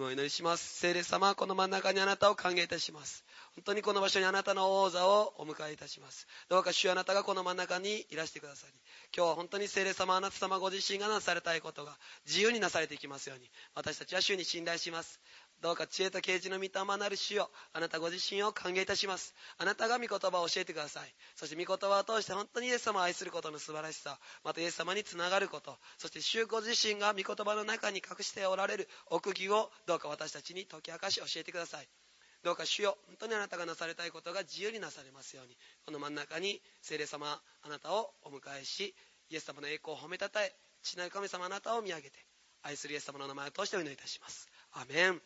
もお祈りします。聖霊様この真ん中にあなたを歓迎いたします。本当にこの場所にあなたの王座をお迎えいたします。どうか主あなたがこの真ん中にいらしてくださり今日は本当に聖霊様あなた様ご自身がなされたいことが自由になされていきますように私たちは主に信頼します。どうか知恵と啓示の御霊なる主よ。あなたご自身を歓迎いたします。あなたが御言葉を教えてください。そして御言葉を通して本当にイエス様を愛することの素晴らしさまたイエス様につながることそして主ご自身が御言葉の中に隠しておられる奥義をどうか私たちに解き明かし教えてください。どうか主よ本当にあなたがなされたいことが自由になされますように。この真ん中に聖霊様あなたをお迎えしイエス様の栄光を褒めたたえ父なる神様あなたを見上げて愛するイエス様の名前を通してお祈りいたします。アメン。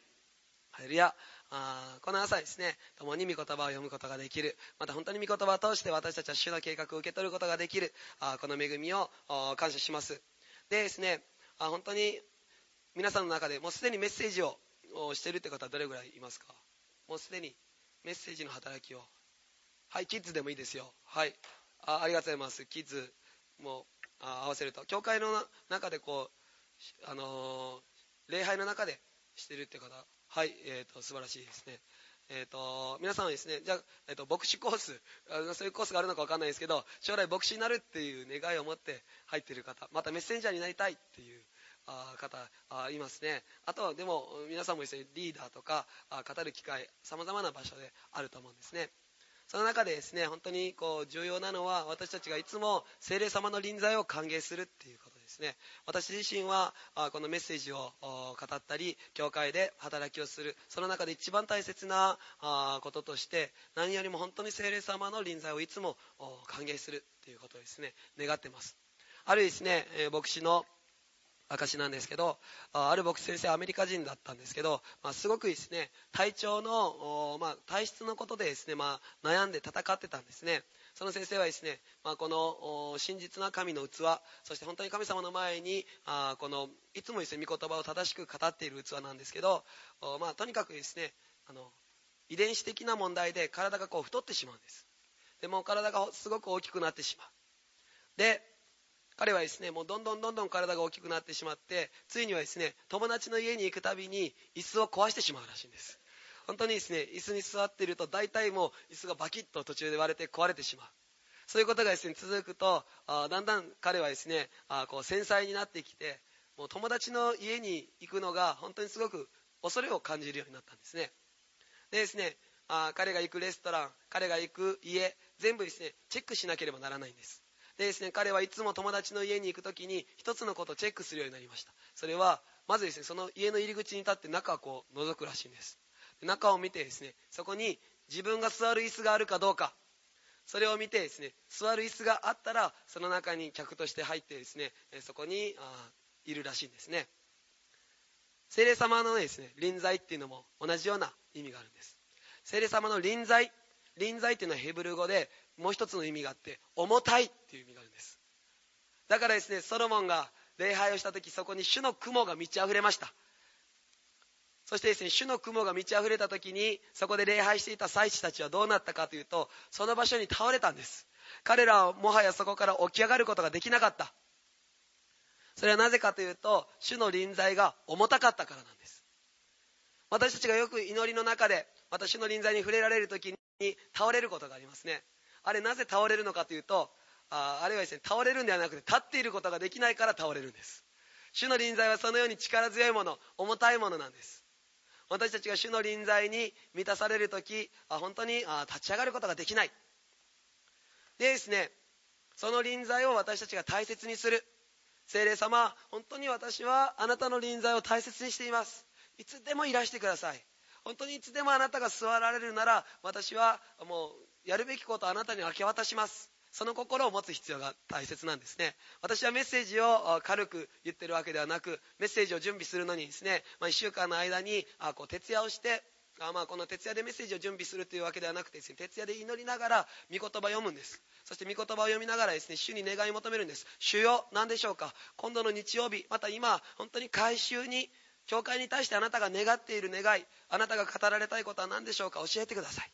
ハレルヤあこの朝ですね共に御言葉を読むことができる。また本当に御言葉を通して私たちは主の計画を受け取ることができる。あこの恵みを感謝します。でですねあ本当に皆さんの中でもうすでにメッセージをしているって方はどれぐらいいますか？もうすでにメッセージの働きを。はいキッズでもいいですよ。はい。あありがとうございます。キッズも合わせると。教会の中でこうあのー、礼拝の中でしてるって方はい、えーと、素晴らしいですね。えーと、皆さんはですねじゃあ、えーと、牧師コースそういうコースがあるのか分かんないですけど将来牧師になるっていう願いを持って入っている方またメッセンジャーになりたいっていうあ方あいますねあとはでも皆さんもですねリーダーとかあ語る機会さまざまな場所であると思うんですねその中でですね本当にこう重要なのは私たちがいつも精霊様の臨在を歓迎するっていうことですね。私自身はこのメッセージを語ったり教会で働きをする。その中で一番大切なこととして何よりも本当に聖霊様の臨在をいつも歓迎するということをですね。願ってます。あるですね牧師の証なんですけどある牧師先生アメリカ人だったんですけど、まあ、すごくですね体調の、まあ、体質のことでですね、まあ、悩んで戦ってたんですね。その先生はですね、まあ、この真実な神の器そして本当に神様の前にあこのいつもですね御言葉を正しく語っている器なんですけど、まあ、とにかくですねあの遺伝子的な問題で体がこう太ってしまうんです。でも体がすごく大きくなってしまう。で彼はですねもうどんどんどんどん体が大きくなってしまってついにはですね友達の家に行くたびに椅子を壊してしまうらしいんです。本当にですね椅子に座っていると大体もう椅子がバキッと途中で割れて壊れてしまう。そういうことがですね続くとあだんだん彼はですねあこう繊細になってきてもう友達の家に行くのが本当にすごく恐れを感じるようになったんですね。でですねあ彼が行くレストラン彼が行く家全部ですねチェックしなければならないんです。でですね彼はいつも友達の家に行く時に一つのことをチェックするようになりました。それはまずですねその家の入り口に立って中をこう覗くらしいんです。中を見てですねそこに自分が座る椅子があるかどうか。それを見てですね座る椅子があったらその中に客として入ってですねそこにいるらしいんですね。精霊様のですね臨在っていうのも同じような意味があるんです。精霊様の臨在臨在っていうのはヘブル語でもう一つの意味があって重たいっていう意味があるんです。だからですねソロモンが礼拝をした時そこに主の雲が満ち溢れました。そしてですね主の雲が満ち溢れた時にそこで礼拝していた祭司たちはどうなったかというとその場所に倒れたんです。彼らはもはやそこから起き上がることができなかった。それはなぜかというと主の臨在が重たかったからなんです。私たちがよく祈りの中で私の臨在に触れられる時にに倒れることがありますね。あれなぜ倒れるのかというとああれはですね倒れるんではなくて立っていることができないから倒れるんです。主の臨在はそのように力強いもの重たいものなんです。私たちが主の臨在に満たされる時あ本当にあ立ち上がることができない。でですねその臨在を私たちが大切にする。精霊様本当に私はあなたの臨在を大切にしています。いつでもいらしてください。本当にいつでもあなたが座られるなら私はもうやるべきことをあなたに明け渡します。その心を持つ必要が大切なんですね。私はメッセージを軽く言ってるわけではなくメッセージを準備するのにですね、まあ、1週間の間にあこう徹夜をしてあまあこの徹夜でメッセージを準備するというわけではなくてですね徹夜で祈りながら御言葉を読むんです。そして御言葉を読みながらですね主に願い求めるんです。主よ何でしょうか。今度の日曜日また今本当に改修に教会に対してあなたが願っている願いあなたが語られたいことは何でしょうか？教えてください。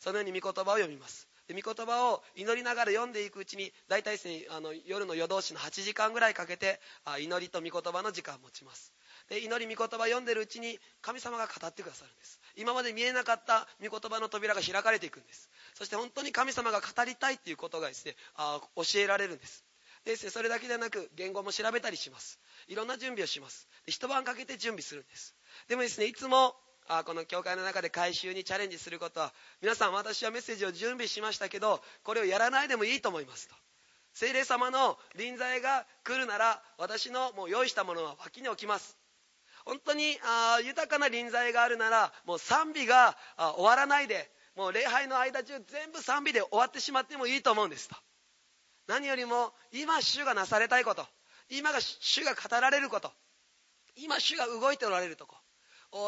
そのように御言葉を読みます。で御言葉を祈りながら読んでいくうちに大体ですねあの夜の夜通しの8時間ぐらいかけてあ祈りと御言葉の時間を持ちます。で祈り御言葉読んでるうちに神様が語ってくださるんです。今まで見えなかった御言葉の扉が開かれていくんです。そして本当に神様が語りたいっていうことがですねあ教えられるんです。でそれだけではなく言語も調べたりします。いろんな準備をします。一晩かけて準備するんです。でもですねいつもあこの教会の中で改修にチャレンジすることは皆さん私はメッセージを準備しましたけどこれをやらないでもいいと思いますと。精霊様の臨在が来るなら私のもう用意したものは脇に置きます。本当にあ豊かな臨在があるならもう賛美が終わらないでもう礼拝の間中全部賛美で終わってしまってもいいと思うんですと。何よりも今主がなされたいこと。今が主が語られること。今主が動いておられるとこ。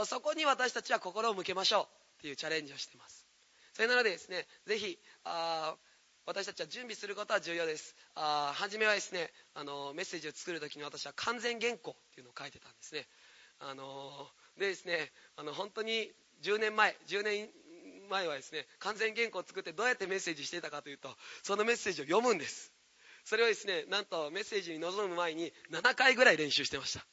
そこに私たちは心を向けましょう。っていうチャレンジをしています。それなのでですねぜひあ私たちは準備することは重要です。あ初めはですねあのメッセージを作る時に私は完全原稿っていうのを書いてたんですね。あのでですねあの本当に10年前10年前はですね完全原稿を作ってどうやってメッセージしていたかというとそのメッセージを読むんです。それをですねなんとメッセージに臨む前に7回ぐらい練習してました。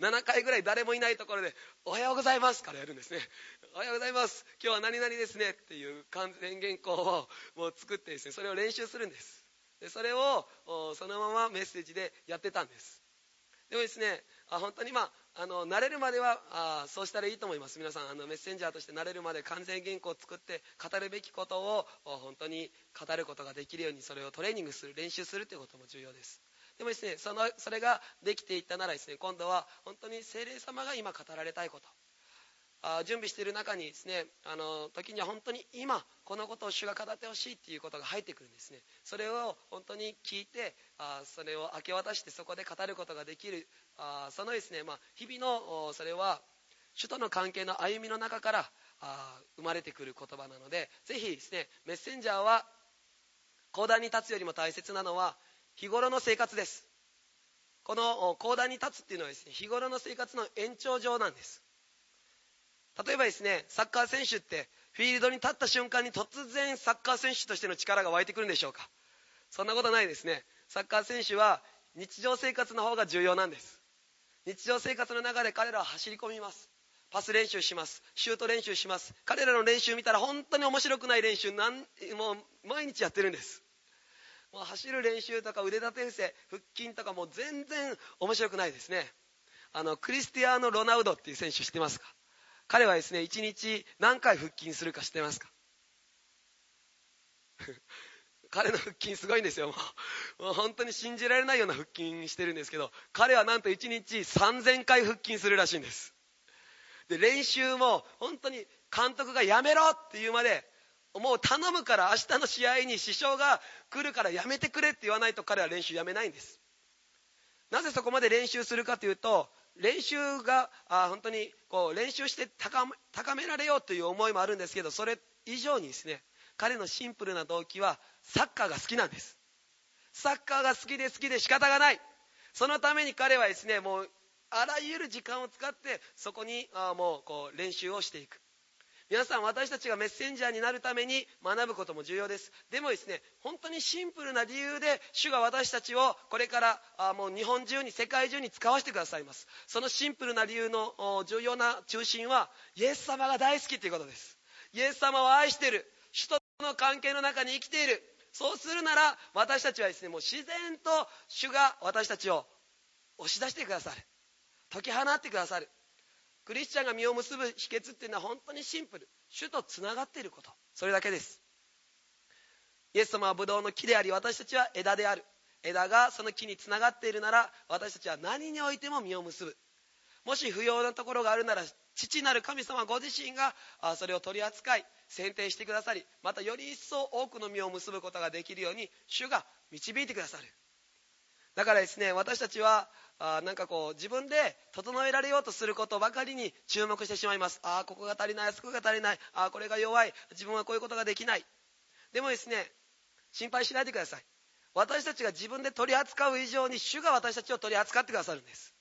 7回ぐらい誰もいないところで「おはようございます」からやるんですね「おはようございます今日は何々ですね」っていう完全原稿をもう作ってですねそれを練習するんです。でそれをそのままメッセージでやってたんです。でもですねあ本当にまああの慣れるまではあそうしたらいいと思います。皆さんあのメッセンジャーとして慣れるまで完全原稿を作って語るべきことを本当に語ることができるようにそれをトレーニングする練習するということも重要です。でもですねそのそれができていったならですね今度は本当に精霊様が今語られたいこと。あ準備している中にですねあの時には本当に今このことを主が語ってほしいっていうことが入ってくるんですね。それを本当に聞いてあそれを明け渡してそこで語ることができるあそのですね、まあ、日々のそれは主との関係の歩みの中からあ生まれてくる言葉なのでぜひですねメッセンジャーは講談に立つよりも大切なのは日頃の生活です。この講談に立つっていうのはですね日頃の生活の延長上なんです。例えばですねサッカー選手ってフィールドに立った瞬間に突然サッカー選手としての力が湧いてくるんでしょうか。そんなことないですね。サッカー選手は日常生活の方が重要なんです。日常生活の中で彼らは走り込みます。パス練習します。シュート練習します。彼らの練習見たら本当に面白くない練習なんもう毎日やってるんです。もう走る練習とか腕立て伏せ腹筋とかもう全然面白くないですね。あのクリスティアーノ・ロナウドっていう選手知ってますか？彼はですね1日何回腹筋するか知ってますか？彼の腹筋すごいんですよ。もうもう本当に信じられないような腹筋してるんですけど彼はなんと1日3000回腹筋するらしいんです。で練習も本当に監督がやめろって言うまでもう頼むから明日の試合に支障が来るからやめてくれって言わないと彼は練習やめないんです。なぜそこまで練習するかというと練習があ本当にこう練習して高高められようという思いもあるんですけどそれ以上にですね彼のシンプルな動機はサッカーが好きなんです。サッカーが好きで好きで仕方がない。そのために彼はですねもうあらゆる時間を使ってそこにあもうこう練習をしていく。皆さん私たちがメッセンジャーになるために学ぶことも重要です。でもですね本当にシンプルな理由で主が私たちをこれからあもう日本中に世界中に使わせてくださいます。そのシンプルな理由の重要な中心はイエス様が大好きということです。イエス様を愛してる。主との関係の中に生きている。そうするなら私たちはですねもう自然と主が私たちを押し出してくださる。解き放ってくださる。クリスチャンが実を結ぶ秘訣っていうのは本当にシンプル。主とつながっていること。それだけです。イエス様はブドウの木であり私たちは枝である。枝がその木につながっているなら私たちは何においても実を結ぶ。もし不要なところがあるなら父なる神様ご自身がそれを取り扱い選定してくださりまたより一層多くの実を結ぶことができるように主が導いてくださる。だからですね私たちはあなんかこう自分で整えられようとすることばかりに注目してしまいます。ああここが足りないあそこが足りないああこれが弱い自分はこういうことができない。でもですね心配しないでください。私たちが自分で取り扱う以上に主が私たちを取り扱ってくださるんです。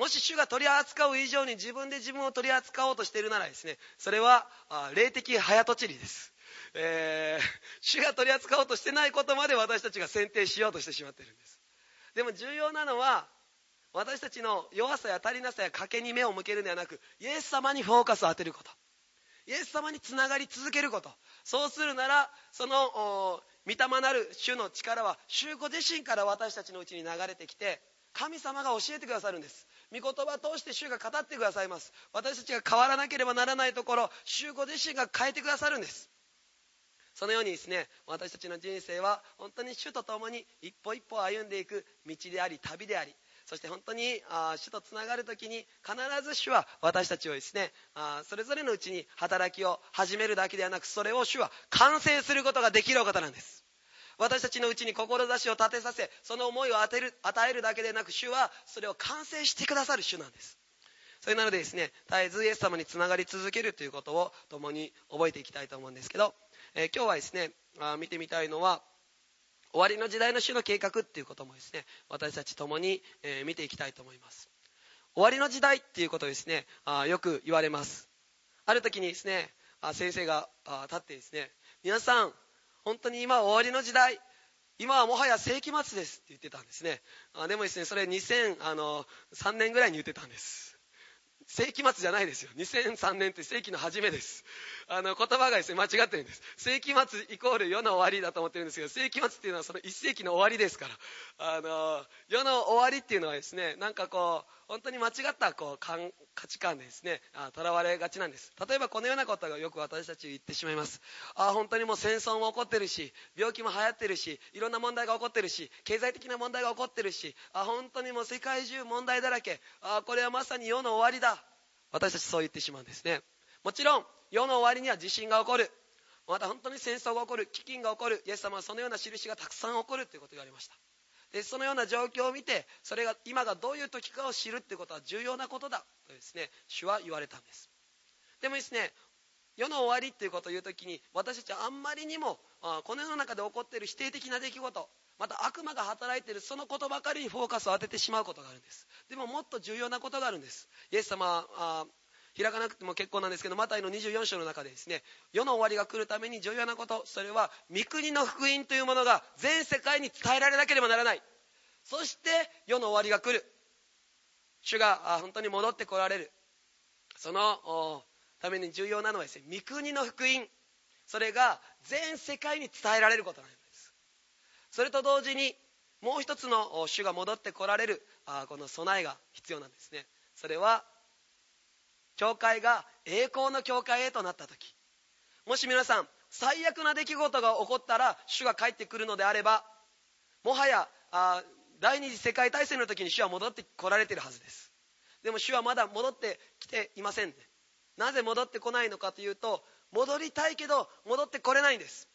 もし主が取り扱う以上に自分で自分を取り扱おうとしているならですねそれは霊的早とちりです、えー、主が取り扱おうとしてないことまで私たちが選定しようとしてしまっているんです。でも重要なのは私たちの弱さや足りなさや賭けに目を向けるのではなくイエス様にフォーカスを当てること。イエス様につながり続けること。そうするならその御霊なる主の力は主ご自身から私たちのうちに流れてきて神様が教えてくださるんです。御言葉を通して主が語ってくださいます。私たちが変わらなければならないところ主ご自身が変えてくださるんです。そのようにですね私たちの人生は本当に主と共に一歩一歩歩んでいく道であり旅でありそして本当にあ主とつながる時に必ず主は私たちをですねあそれぞれのうちに働きを始めるだけではなくそれを主は完成することができるお方なんです。私たちのうちに志を立てさせその思いを与える与えるだけでなく主はそれを完成してくださる主なんです。それなのでですね絶えずイエス様につながり続けるということを共に覚えていきたいと思うんですけど、えー、今日はですねあ見てみたいのは終わりの時代の主の計画っていうこともですね私たち共に、えー、見ていきたいと思います。終わりの時代っていうことをですねあよく言われます。ある時にですねあ先生が立ってですね皆さん本当に今終わりの時代。今はもはや世紀末ですって言ってたんですね。あでもですねそれ2003年ぐらいに言ってたんです。世紀末じゃないですよ。2003年って世紀の初めです。あの言葉がですね間違ってるんです。世紀末イコール世の終わりだと思ってるんですけど世紀末っていうのはその1世紀の終わりですから。あの世の終わりっていうのはですねなんかこう本当に間違ったこう価値観でですねとらわれがちなんです。例えばこのようなことがよく私たち言ってしまいます。あ本当にもう戦争も起こってるし病気も流行ってるしいろんな問題が起こってるし経済的な問題が起こってるしあ本当にもう世界中問題だらけ。あこれはまさに世の終わりだ。私たちそう言ってしまうんですね。もちろん世の終わりには地震が起こる。また本当に戦争が起こる。飢饉が起こる。イエス様はそのような印がたくさん起こるということがありました。でそのような状況を見てそれが今がどういう時かを知るっていうことは重要なことだとですね主は言われたんです。でもですね世の終わりっていうことを言う時に私たちはあんまりにもこの世の中で起こっている否定的な出来事また悪魔が働いているそのことばかりにフォーカスを当ててしまうことがあるんです。でももっと重要なことがあるんです。イエス様は開かなくても結構なんですけどマタイの24章の中でですね世の終わりが来るために重要なことそれは御国の福音というものが全世界に伝えられなければならない。そして世の終わりが来る。主が本当に戻ってこられる。そのために重要なのはですね御国の福音。それが全世界に伝えられることなんです。それと同時にもう一つの主が戻ってこられるこの備えが必要なんですね。それは教会が栄光の教会へとなった時もし皆さん最悪な出来事が起こったら主が帰ってくるのであればもはやあ第二次世界大戦の時に主は戻ってこられてるはずです。でも主はまだ戻ってきていません、なぜ戻ってこないのかというと戻りたいけど戻ってこれないんです。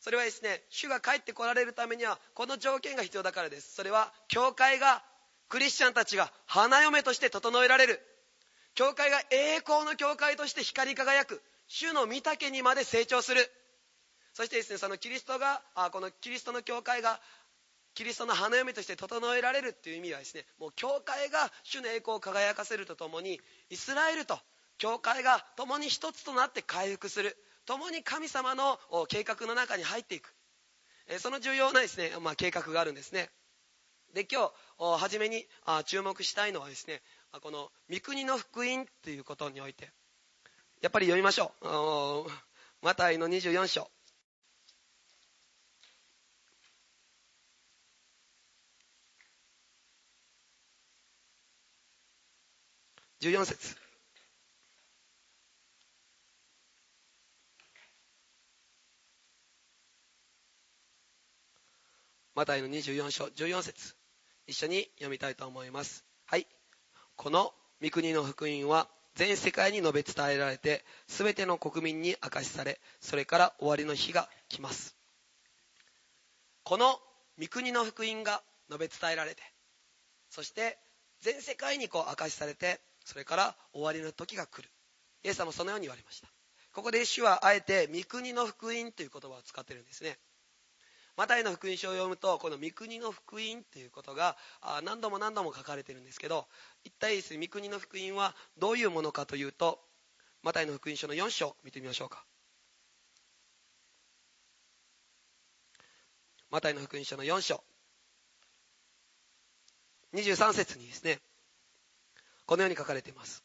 それはですね主が帰ってこられるためにはこの条件が必要だからです。それは教会がクリスチャンたちが花嫁として整えられる。教会が栄光の教会として光り輝く。主の御岳にまで成長する。そしてですねそのキリストがあこのキリストの教会がキリストの花嫁として整えられるっていう意味はですねもう教会が主の栄光を輝かせるとともにイスラエルと教会が共に一つとなって回復する。共に神様の計画の中に入っていく。その重要なですね、まあ、計画があるんですね。で今日初めに注目したいのはですねこの御国の福音っていうことにおいてやっぱり読みましょう。マタイの24章。14節。マタイの24章14節。一緒に読みたいと思います。はい。この御国の福音は全世界に述べ伝えられて全ての国民に明かしされそれから終わりの日が来ます。この御国の福音が述べ伝えられてそして全世界にこう明かしされてそれから終わりの時が来る。イエス様もそのように言われました。ここで主はあえて御国の福音という言葉を使ってるんですね。マタイの福音書を読むとこの御国の福音ということが何度も何度も書かれてるんですけど一体ですね御国の福音はどういうものかというとマタイの福音書の4章見てみましょうか。マタイの福音書の4章。23節にですねこのように書かれています。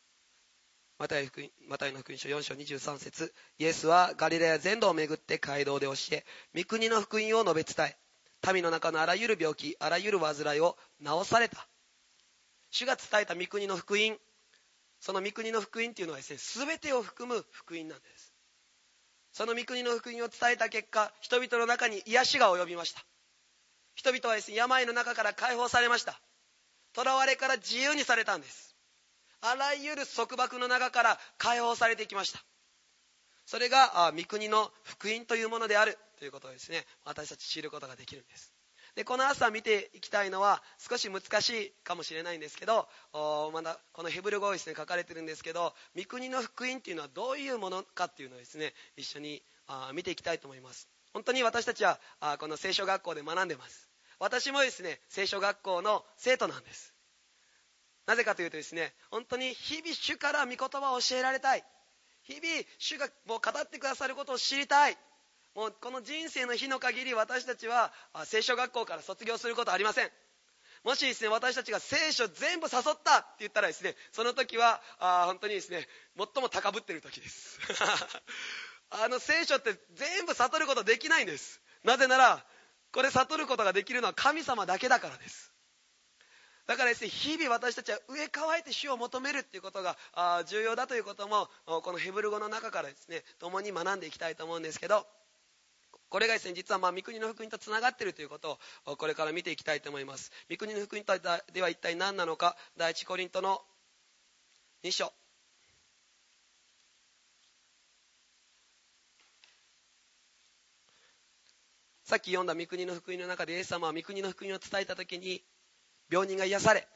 マタイ福音マタイの福音書4章23節。イエスはガリラヤ全土を巡って街道で教え御国の福音を述べ伝え。民の中のあらゆる病気あらゆる患いを治された。主が伝えた御国の福音その御国の福音というのはですね全てを含む福音なんです。その御国の福音を伝えた結果人々の中に癒しが及びました。人々はですね病の中から解放されました。囚われから自由にされたんです。あらゆる束縛の中から解放されていきました。それが御国の福音というものである。ということをですね。私たち知ることができるんです。でこの朝見ていきたいのは少し難しいかもしれないんですけどまだこのヘブル語をですね書かれてるんですけど御国の福音っていうのはどういうものかっていうのをですね一緒に見ていきたいと思います。本当に私たちはこの聖書学校で学んでます。私もですね聖書学校の生徒なんです。なぜかというとですね本当に日々主から御言葉を教えられたい。日々主がもう語ってくださることを知りたい。もうこの人生の日の限り私たちは聖書学校から卒業することはありません。もしですね私たちが聖書全部誘ったって言ったらですねその時はあ本当にですね最も高ぶってる時です。あの聖書って全部悟ることできないんです。なぜならこれ悟ることができるのは神様だけだからです。だからですね日々私たちは上乾いて主を求めるっていうことが重要だということもこのヘブル語の中からですね共に学んでいきたいと思うんですけどこれがですね実はまあ御国の福音とつながっているということをこれから見ていきたいと思います。御国の福音とでは一体何なのか？第一コリントの2章。さっき読んだ御国の福音の中でイエス様は御国の福音を伝えた時に病人が癒され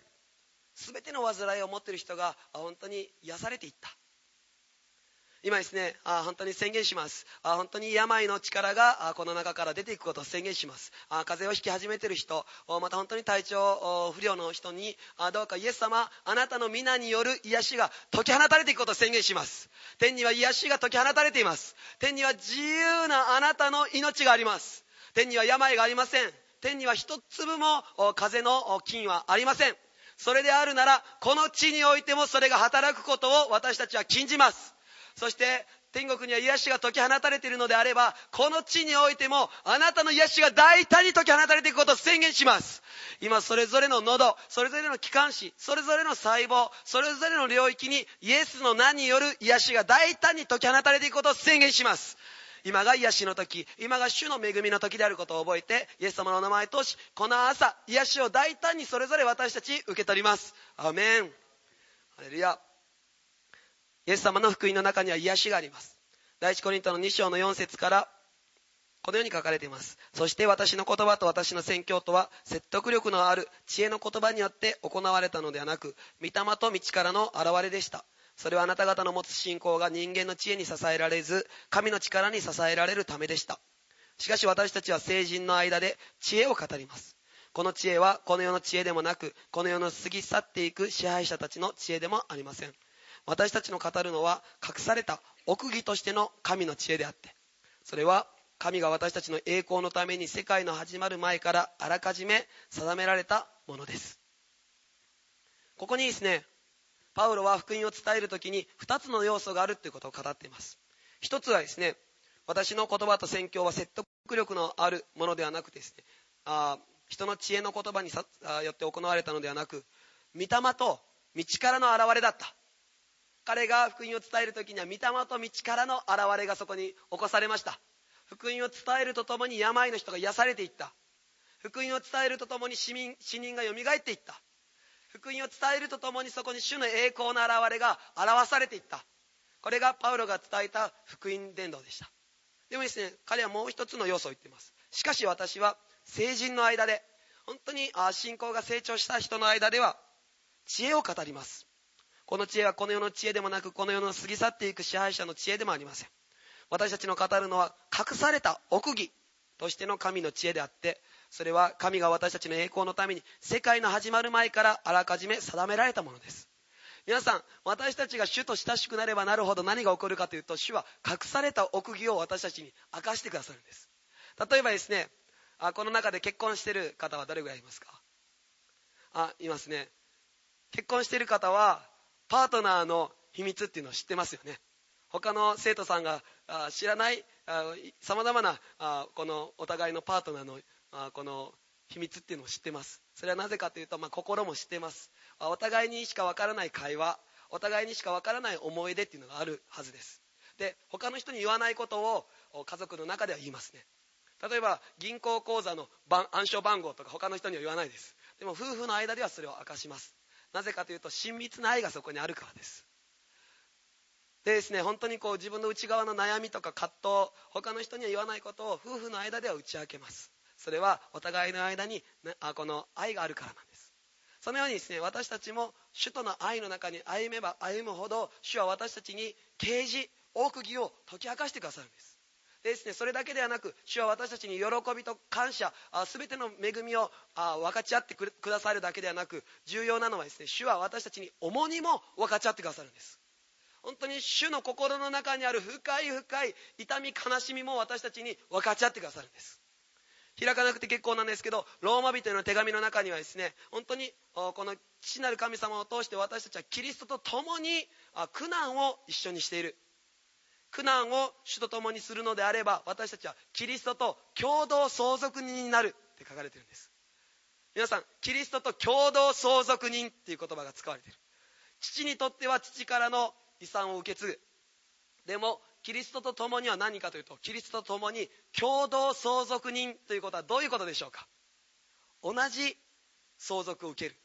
全ての患いを持っている人が本当に癒されていった。今ですね本当に宣言します。本当に病の力がこの中から出ていくことを宣言します。風邪をひき始めている人また本当に体調不良の人にどうかイエス様あなたの皆による癒しが解き放たれていくことを宣言します。天には癒しが解き放たれています。天には自由なあなたの命があります。天には病がありません。天には一粒も風の菌はありません。それであるならこの地においてもそれが働くことを私たちは禁じます。そして天国には癒しが解き放たれているのであればこの地においてもあなたの癒しが大胆に解き放たれていくことを宣言します。今それぞれの喉それぞれの気管支それぞれの細胞それぞれの領域にイエスの名による癒しが大胆に解き放たれていくことを宣言します。今が癒しの時今が主の恵みの時であることを覚えてイエス様の名前を通しこの朝癒しを大胆にそれぞれ私たち受け取ります。アメン。ハレルヤ。イエス様の福音の中には癒しがあります。第一コリントの2章の4節からこのように書かれています。そして私の言葉と私の宣教とは説得力のある知恵の言葉によって行われたのではなく御霊と道からの現れでした。それはあなた方の持つ信仰が人間の知恵に支えられず神の力に支えられるためでした。しかし私たちは成人の間で知恵を語ります。この知恵はこの世の知恵でもなくこの世の過ぎ去っていく支配者たちの知恵でもありません。私たちの語るのは隠された奥義としての神の知恵であってそれは神が私たちの栄光のために世界の始まる前からあらかじめ定められたものです。ここにですねパウロは福音を伝える時に2つの要素があるということを語っています。1つはですね私の言葉と宣教は説得力のあるものではなくてですねあ人の知恵の言葉によって行われたのではなく御霊と道からの現れだった。彼が福音を伝える時には御霊と道からの現れがそこに起こされました。福音を伝えるとともに病の人が癒されていった。福音を伝えるとともに死人がよみがえっていった。福音を伝えるとともにそこに主の栄光の現れが表されていった。これがパウロが伝えた福音伝道でした。でもですね彼はもう一つの要素を言っています。しかし私は成人の間で本当に信仰が成長した人の間では知恵を語ります。この知恵はこの世の知恵でもなくこの世の過ぎ去っていく支配者の知恵でもありません。私たちの語るのは隠された奥義としての神の知恵であってそれは神が私たちの栄光のために世界の始まる前からあらかじめ定められたものです。皆さん私たちが主と親しくなればなるほど何が起こるかというと主は隠された奥義を私たちに明かしてくださるんです。例えばですねあこの中で結婚してる方はどれぐらいいますか？あいますね。結婚してる方はパートナーの秘密っていうのを知ってますよね。他の生徒さんが知らないさまざまなこのお互いのパートナーのあこの秘密っていうのを知ってます。それはなぜかというと、まあ、心も知ってます。お互いにしかわからない会話。お互いにしかわからない思い出っていうのがあるはずです。で他の人に言わないことを家族の中では言いますね。例えば銀行口座の暗証番号とか他の人には言わないです。でも夫婦の間ではそれを明かします。なぜかというと親密な愛がそこにあるからです。でですね本当にこう自分の内側の悩みとか葛藤他の人には言わないことを夫婦の間では打ち明けます。それはお互いの間にあこの愛があるからなんです。そのようにですね私たちも主との愛の中に歩めば歩むほど主は私たちに啓示奥義を解き明かしてくださるんです。でですね、それだけではなく主は私たちに喜びと感謝すべての恵みをあ分かち合ってくださるだけではなく重要なのはですね主は私たちに重荷も分かち合ってくださるんです。本当に主の心の中にある深い深い痛み悲しみも私たちに分かち合ってくださるんです。開かなくて結構なんですけどローマ人の手紙の中にはですね本当にこの父なる神様を通して私たちはキリストと共に苦難を一緒にしている。苦難を主と共にするのであれば私たちはキリストと共同相続人になるって書かれてるんです。皆さんキリストと共同相続人っていう言葉が使われている。父にとっては父からの遺産を受け継ぐ。でもキリストと共には何かというとキリストと共に共同相続人ということはどういうことでしょうか？同じ相続を受ける。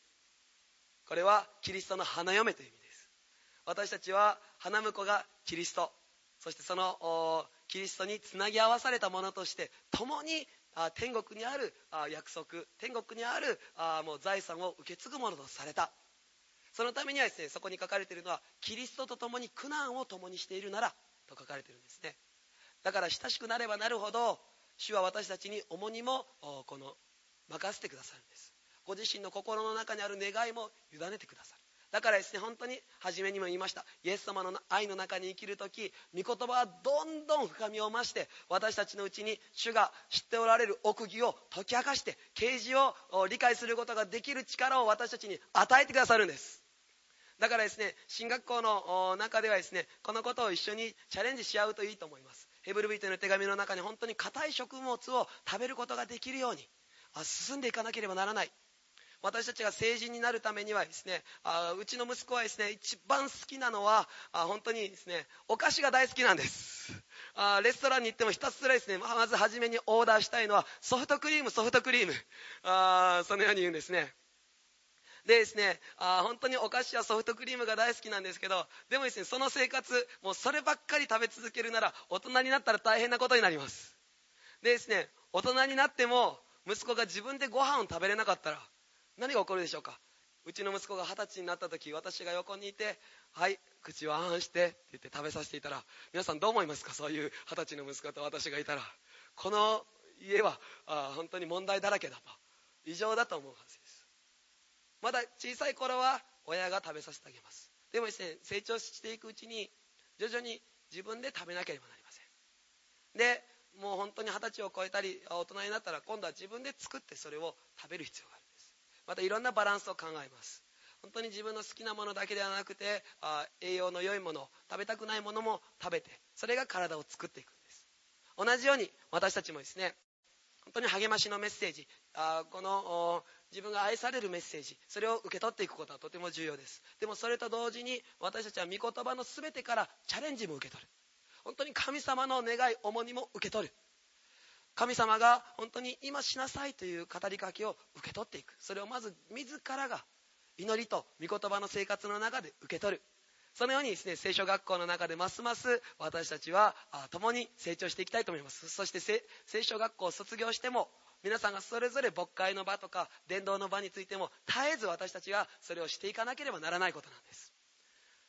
これはキリストの花嫁という意味です。私たちは花婿がキリスト。そしてそのキリストにつなぎ合わされたものとして共に天国にある約束。天国にあるもう財産を受け継ぐものとされた。そのためにはですねそこに書かれているのはキリストと共に苦難を共にしているならと書かれてるんですね。だから親しくなればなるほど主は私たちに重荷もこの任せてくださるんです。ご自身の心の中にある願いも委ねてくださる。だからですね本当に初めにも言いました。イエス様の愛の中に生きる時御言葉はどんどん深みを増して私たちのうちに主が知っておられる奥義を解き明かして啓示を理解することができる力を私たちに与えてくださるんです。だからですね進学校の中ではですねこのことを一緒にチャレンジし合うといいと思います。ヘブルビートの手紙の中に本当に硬い食物を食べることができるように進んでいかなければならない。私たちが成人になるためにはですねあうちの息子はですね一番好きなのはあ本当にですねお菓子が大好きなんです。あレストランに行ってもひたすらですねまず初めにオーダーしたいのはソフトクリームソフトクリーム。あそのように言うんですね。でですねあ本当にお菓子やソフトクリームが大好きなんですけどでもですねその生活もうそればっかり食べ続けるなら大人になったら大変なことになります。でですね大人になっても息子が自分でご飯を食べれなかったら何が起こるでしょうか。うちの息子が二十歳になった時私が横にいて「はい口をあんして」って言って食べさせていたら皆さんどう思いますか？そういう二十歳の息子と私がいたら。この家はあ本当に問題だらけだと。異常だと思うはずですまだ小さい頃は親が食べさせてあげます。でもですね成長していくうちに徐々に自分で食べなければなりません。でもう本当に二十歳を超えたり大人になったら今度は自分で作ってそれを食べる必要があるんです。またいろんなバランスを考えます。本当に自分の好きなものだけではなくてあ栄養の良いもの食べたくないものも食べてそれが体を作っていくんです。同じように私たちもですね本当に励ましのメッセージ。あこの自分が愛されるメッセージ。それを受け取っていくことはとても重要です。でもそれと同時に私たちは御言葉の全てからチャレンジも受け取る。本当に神様の願い重荷も受け取る。神様が本当に今しなさいという語りかけを受け取っていく。それをまず自らが祈りと御言葉の生活の中で受け取る。そのようにですね聖書学校の中でますます私たちは共に成長していきたいと思います。そして聖書学校を卒業しても皆さんがそれぞれ牧会の場とか伝道の場についても絶えず私たちがそれをしていかなければならないことなんです。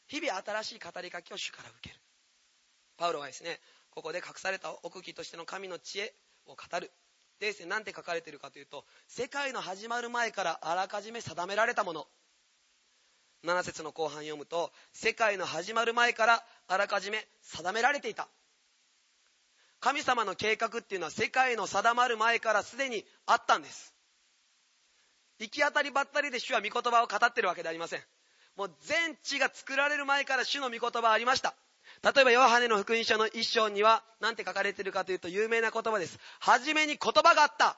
日々新しい語りかけを主から受ける。パウロはですねここで隠された奥義としての神の知恵を語る。でですね何て書かれているかというと世界の始まる前からあらかじめ定められたもの。7節の後半読むと世界の始まる前からあらかじめ定められていた神様の計画っていうのは世界の定まる前からすでにあったんです行き当たりばったりで主は御言葉を語ってるわけでありません。もう全地が作られる前から主の御言葉はありました。例えば、ヨハネの福音書の一章には、何て書かれてるかというと、有名な言葉です。はじめに言葉があった。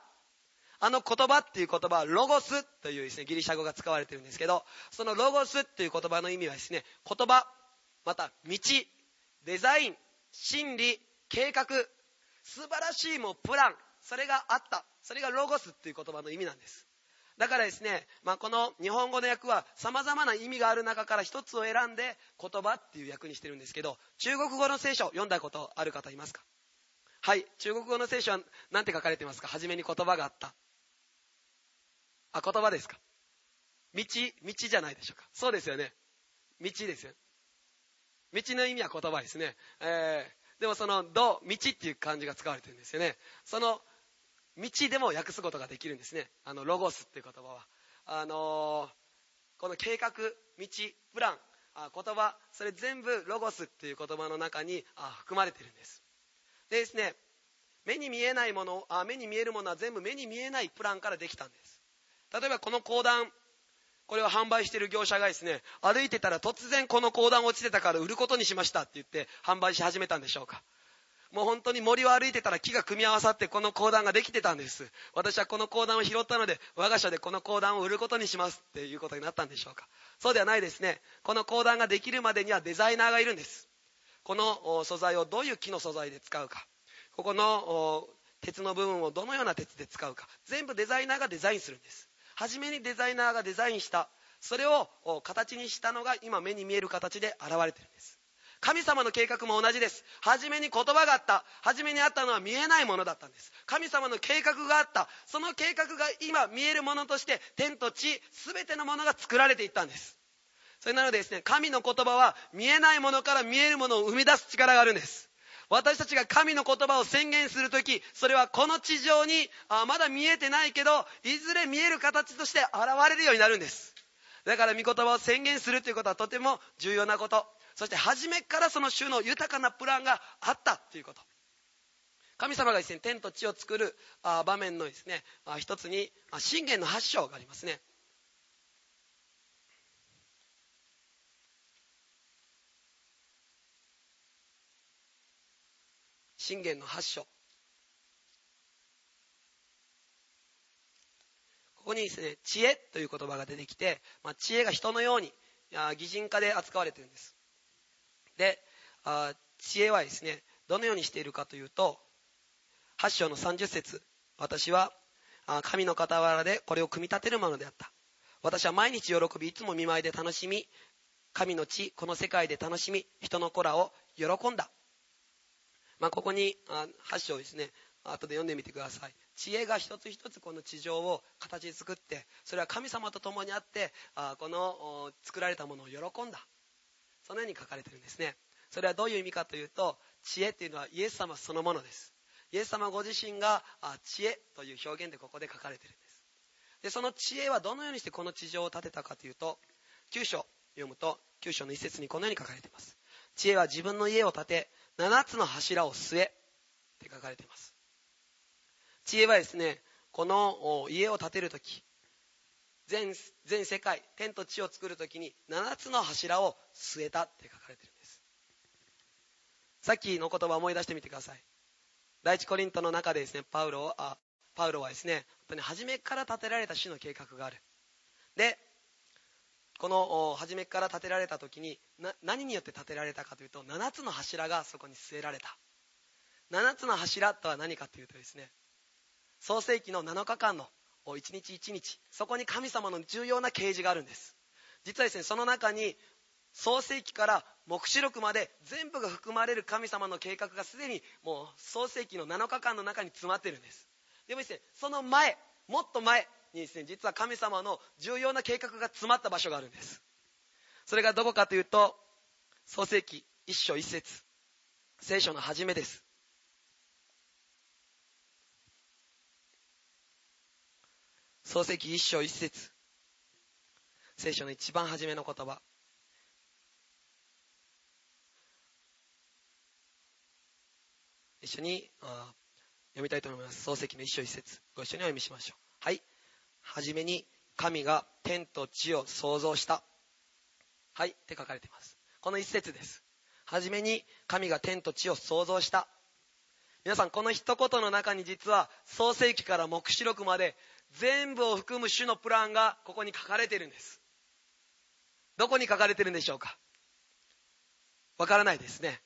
あの言葉っていう言葉は、ロゴスというですね、ギリシャ語が使われてるんですけど、そのロゴスっていう言葉の意味はですね、言葉、また道、デザイン、心理、計画、素晴らしいもうプラン、それがあった。それがロゴスっていう言葉の意味なんです。だからですね、まあ、この日本語の訳は様々な意味がある中から一つを選んで言葉っていう訳にしてるんですけど、中国語の聖書読んだことある方いますか？はい、中国語の聖書は何て書かれてますか？初めに言葉があった。あ、言葉ですか道、道じゃないでしょうか。そうですよね。道ですよ。道の意味は言葉ですね。えー、でもその、ど、道っていう漢字が使われてるんですよね。その道でも訳すことができるんですね。あの、ロゴスっていう言葉は。あのー、この計画、道、プラン、あ言葉、それ全部ロゴスっていう言葉の中にあ含まれてるんです。でですね、目に見えないものあ、目に見えるものは全部目に見えないプランからできたんです。例えばこの講談、これを販売している業者がですね、歩いてたら突然この講談落ちてたから売ることにしましたって言って販売し始めたんでしょうか。もう本当に森を歩いてたら木が組み合わさってこの講談ができてたんです。私はこの講談を拾ったので、我が社でこの講談を売ることにしますっていうことになったんでしょうか。そうではないですね。この講談ができるまでにはデザイナーがいるんです。この素材をどういう木の素材で使うか。ここの鉄の部分をどのような鉄で使うか。全部デザイナーがデザインするんです。初めにデザイナーがデザインした。それを形にしたのが今目に見える形で現れてるんです。神様の計画も同じです。初めに言葉があった。初めにあったのは見えないものだったんです。神様の計画があった。その計画が今見えるものとして天と地、全てのものが作られていったんです。それなのでですね、神の言葉は見えないものから見えるものを生み出す力があるんです。私たちが神の言葉を宣言するとき、それはこの地上にあまだ見えてないけど、いずれ見える形として現れるようになるんです。だから御言葉を宣言するということはとても重要なこと。そして初めからその主の豊かなプランがあったということ神様がですね天と地を作る場面のですね一つに信玄の8章がありますね信玄の8章ここにですね知恵という言葉が出てきて、まあ、知恵が人のように擬人化で扱われてるんですで、あ知恵はですね、どのようにしているかというと、8章の30節私は神の傍らでこれを組み立てるものであった。私は毎日喜び、いつも見舞いで楽しみ、神の地、この世界で楽しみ、人の子らを喜んだ。まあ、ここに8章ですね、後で読んでみてください。知恵が一つ一つこの地上を形作って、それは神様と共にあって、この作られたものを喜んだ。そのように書かれてるんですね。それはどういう意味かというと知恵っていうのはイエス様そのものです。イエス様ご自身が知恵という表現でここで書かれてるんです。でその知恵はどのようにしてこの地上を建てたかというと9章読むと9章の一節にこのように書かれています。知恵は自分の家を建て7つの柱を据えって書かれています。知恵はですねこの家を建てるとき全全世界天と地を作る時に7つの柱を据えたって書かれてるんです。さっきの言葉思い出してみてください。第一コリントの中でですねパウロあパウロはですね本当に初めから立てられた主の計画がある。でこの初めから建てられた時に何によって建てられたかというと7つの柱がそこに据えられた。7つの柱とは何かというとですね創世紀の7日間の一日一日そこに神様の重要な啓示があるんです。実はですねその中に創世記から黙示録まで全部が含まれる神様の計画がすでにもう創世記の7日間の中に詰まってるんです。でもですねその前もっと前にですね実は神様の重要な計画が詰まった場所があるんです。それがどこかというと創世記一章一節。聖書の始めです。創世記一章一節。聖書の一番初めの言葉。一緒に読みたいと思います。創世記の一章一節。ご一緒にお読みしましょう。はい初めに神が天と地を創造した。はいって書かれています。この一節です。はじめに神が天と地を創造した。皆さんこの一言の中に実は創世記から黙示録まで全部を含む主のプランがここに書かれているんです。どこに書かれているんでしょうか。わからないですね。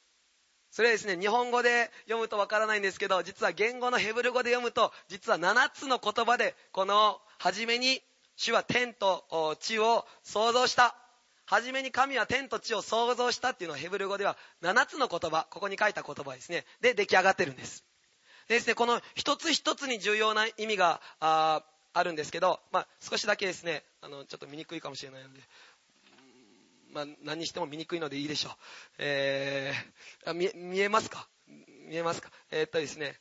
それはですね日本語で読むとわからないんですけど実は言語のヘブル語で読むと実は7つの言葉でこの初めに主は天と地を創造した。初めに神は天と地を創造したっていうのはヘブル語では7つの言葉。ここに書いた言葉ですね。で出来上がってるんです。でですねこの一つ一つに重要な意味がああるんですけど、まあ、少しだけですねあのちょっと見にくいかもしれないので。まあ、何にしても見にくいのでいいでしょう。えー、見見えますか？見えますか？えー、っとですね、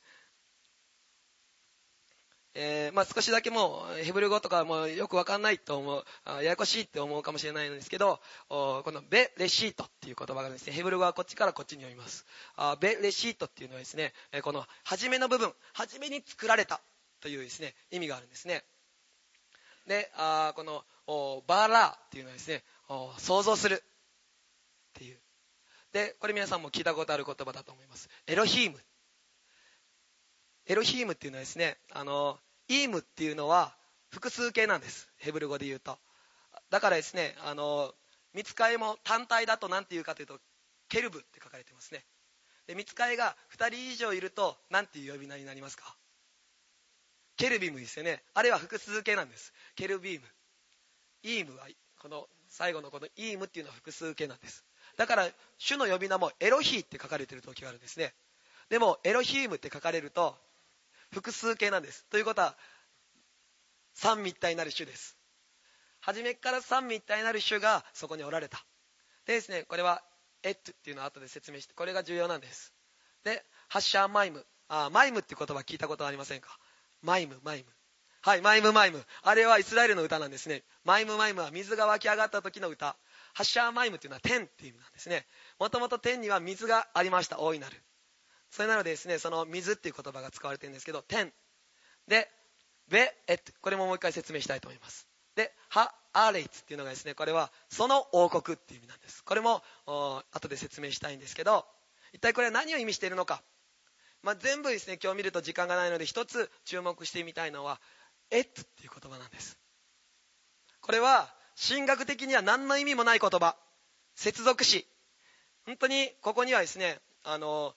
えー、まあ、少しだけもうヘブル語とかもよくわかんないと思うややこしいって思うかもしれないんですけどこのベレシートっていう言葉がですねヘブル語はこっちからこっちに読みます。あベレシートっていうのはですねこの初めの部分初めに作られたというですね意味があるんですね。であこのバーラーっていうのはですね想像する。っていう。でこれ皆さんも聞いたことある言葉だと思います。エロヒーム。エロヒームっていうのはですねあのイームっていうのは複数形なんです。ヘブル語で言うと。だからですねあの見つかいも単体だと何て言うかというとケルブって書かれてますね。で見つかいが2人以上いると何ていう呼び名になりますか？ケルビムですよね。あれは複数形なんです。ケルビーム。イームはこの最後のこのイームっていうのは複数形なんです。だから主の呼び名もエロヒーって書かれてる時があるんですね。でもエロヒームって書かれると複数形なんです。ということは三位一体なる主です。初めから三位一体なる主がそこにおられた。でですねこれはエットっていうのを後で説明してこれが重要なんです。でהשמים。あמיםっていう言葉聞いたことありませんか？マイムマイム。はい、マイムマイム。あれはイスラエルの歌なんですね。マイムマイムは水が湧き上がった時の歌。השמיםというのは天っていう意味なんですね。もともと天には水がありました。大いなる。それなのでですね、その水っていう言葉が使われてるんですけど、天。で、ベ、エットこれももう一回説明したいと思います。で、ハ、アーレイツっていうのがですね、これはその王国っていう意味なんです。これも、後で説明したいんですけど、一体これは何を意味しているのか。まあ、全部ですね、今日見ると時間がないので、一つ注目してみたいのは、エッツっていう言葉なんです。これは神学的には何の意味もない言葉。接続詞。本当にここにはですねあの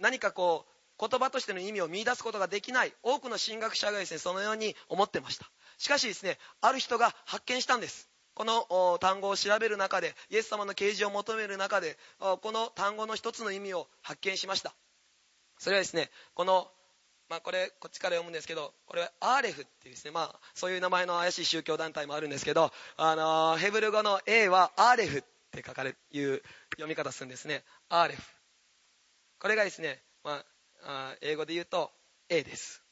何かこう言葉としての意味を見いだすことができない多くの神学者がですねそのように思ってました。しかしですねある人が発見したんです。この単語を調べる中でイエス様の啓示を求める中でこの単語の一つの意味を発見しました。それはですねこのまあ、これこっちから読むんですけどこれはアーレフっていうですね、まあ、そういう名前の怪しい宗教団体もあるんですけど、あのー、ヘブル語の A はアーレフって書かれいう読み方するんですね。アーレフ。これがですね、まあ、英語で言うと A です。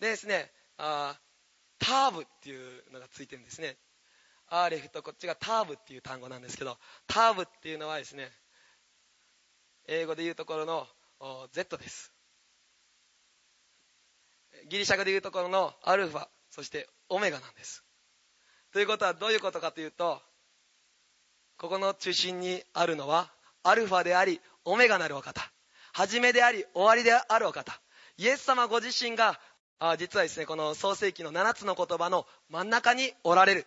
でですねあターブっていうのがついてるんですね。アーレフとこっちがターブっていう単語なんですけどターブっていうのはですね英語で言うところの Z です。ギリシャ語でいうところのアルファそしてオメガなんです。ということはどういうことかというとここの中心にあるのはアルファでありオメガなるお方。初めであり終わりであるお方。イエス様ご自身があ実はですねこの創世記の7つの言葉の真ん中におられる。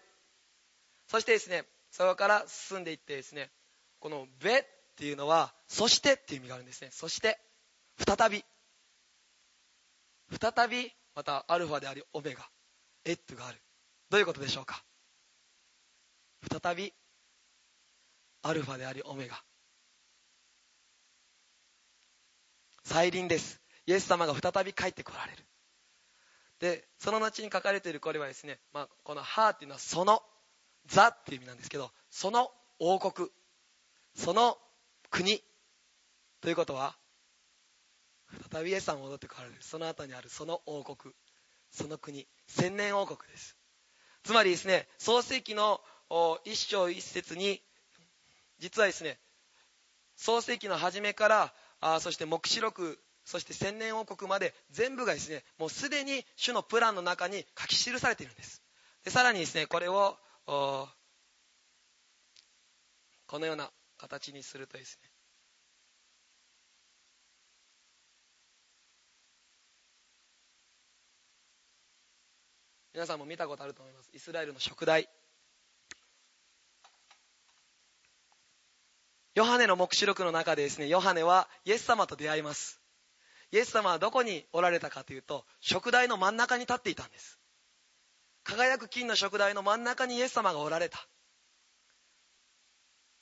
そしてですねそこから進んでいってですねこの「べ」っていうのは「そして」っていう意味があるんですね。そして再び再びまたアルファでありオメガエットがある。どういうことでしょうか？再びアルファでありオメガ。再臨です。イエス様が再び帰ってこられる。でその後に書かれているこれはですね、まあ、この「ハー」っていうのはその「ザ」っていう意味なんですけどその王国その国ということは再びイエス様戻ってこられる。その後にあるその王国。その国。千年王国です。つまりですね創世記の一章一節に実はですね創世記の初めからあそして黙示録そして千年王国まで全部がですねもうすでに主のプランの中に書き記されているんです。でさらにですねこれをこのような形にするとですね皆さんも見たことあると思います。イスラエルの食台ヨハネの黙示録の中でですねヨハネはイエス様と出会います。イエス様はどこにおられたかというと食台の真ん中に立っていたんです。輝く金の食台の真ん中にイエス様がおられた。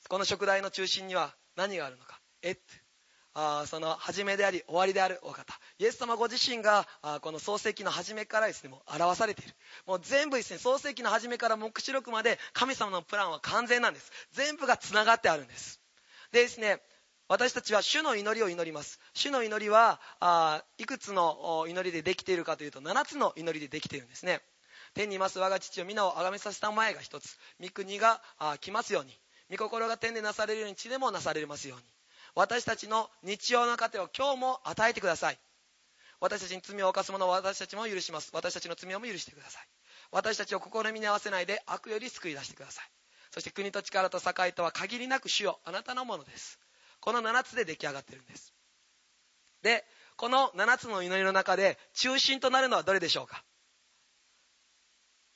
この食台の中心には何があるのか。えっあその始めであり終わりであるお方。イエス様ご自身があこの創世記の初めからですねもう表されている。もう全部ですね創世記の初めから黙示録まで神様のプランは完全なんです。全部がつながってあるんです。でですね私たちは主の祈りを祈ります。主の祈りはあいくつの祈りでできているかというと7つの祈りでできているんですね。天にいます我が父を皆を崇めさせた前が一つ。御国が来ますように。御心が天でなされるように地でもなされますように。私たちの日常の糧を今日も与えてください。私たちに罪を犯す者を私たちも許します。私たちの罪をも許してください。私たちを試みに合わせないで悪より救い出してください。そして国と力と栄とは限りなく主よ。あなたのものです。この7つで出来上がってるんです。でこの7つの祈りの中で中心となるのはどれでしょうか？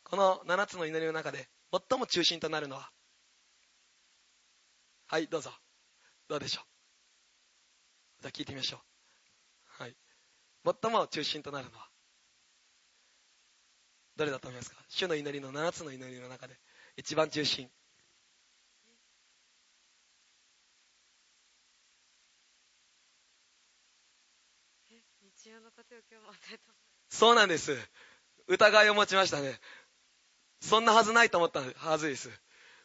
この7つの祈りの中で最も中心となるのは？はいどうぞ。どうでしょう？じゃあ聞いてみましょう。はい。最も中心となるのは、どれだと思いますか？主の祈りの7つの祈りの中で、一番中心。そうなんです。疑いを持ちましたね。そんなはずないと思ったはずです。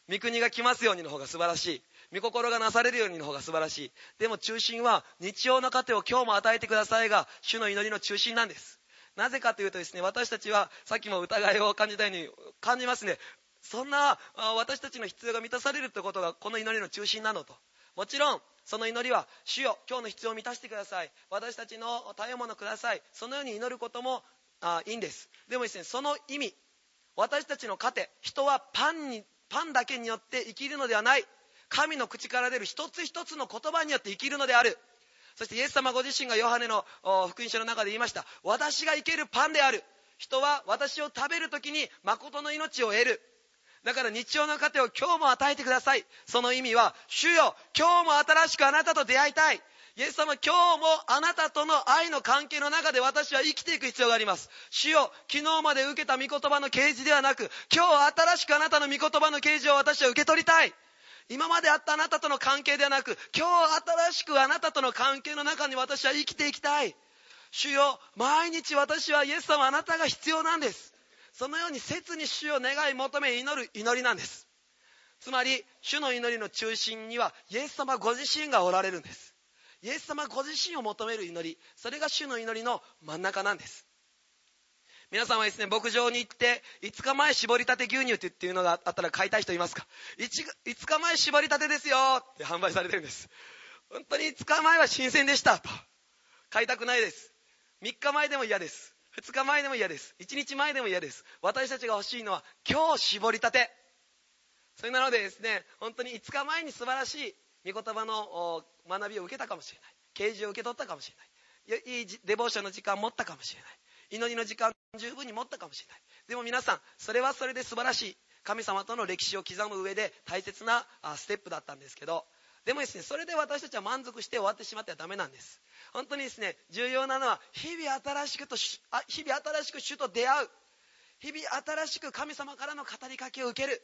御国が来ますようにの方が素晴らしい。御心がなされるようにの方が素晴らしい。でも中心は日曜の糧を今日も与えてくださいが、主の祈りの中心なんです。なぜかというとですね、私たちはさっきも疑いを感じたように感じますね。そんな私たちの必要が満たされるってことがこの祈りの中心なのと。もちろん、その祈りは、主よ、今日の必要を満たしてください。私たちの食べ物ください。そのように祈ることもあいいんです。でもですね、その意味、私たちの糧、人はパンに、パンだけによって生きるのではない。神の口から出る一つ一つの言葉によって生きるのである。そしてイエス様ご自身がヨハネの福音書の中で言いました。私が生けるパンである。人は私を食べる時に誠の命を得る。だから日曜の糧を今日も与えてください。その意味は主よ今日も新しくあなたと出会いたい。イエス様今日もあなたとの愛の関係の中で私は生きていく必要があります。主よ昨日まで受けた御言葉の啓示ではなく今日新しくあなたの御言葉の啓示を私は受け取りたい。今まであったあなたとの関係ではなく、今日新しくあなたとの関係の中に私は生きていきたい。主よ、毎日私はイエス様あなたが必要なんです。そのように切に主を願い求め祈る祈りなんです。つまり、主の祈りの中心にはイエス様ご自身がおられるんです。イエス様ご自身を求める祈り、それが主の祈りの真ん中なんです。皆さんはですね、牧場に行って、5日前絞りたて牛乳っていうのがあったら買いたい人いますか？5, ?5 日前絞りたてですよって販売されてるんです。本当に5日前は新鮮でしたと。買いたくないです。3日前でも嫌です。2日前でも嫌です。1日前でも嫌です。私たちが欲しいのは今日絞りたて。それなのでですね、本当に5日前に素晴らしい御言葉の学びを受けたかもしれない。啓示を受け取ったかもしれない。いいデボーションの時間を持ったかもしれない。祈りの時間十分に持ったかもしれない。でも皆さんそれはそれで素晴らしい。神様との歴史を刻む上で大切なステップだったんですけど。でもですねそれで私たちは満足して終わってしまってはダメなんです。本当にですね重要なのは日々新しくと日々新しく主と出会う。日々新しく神様からの語りかけを受ける。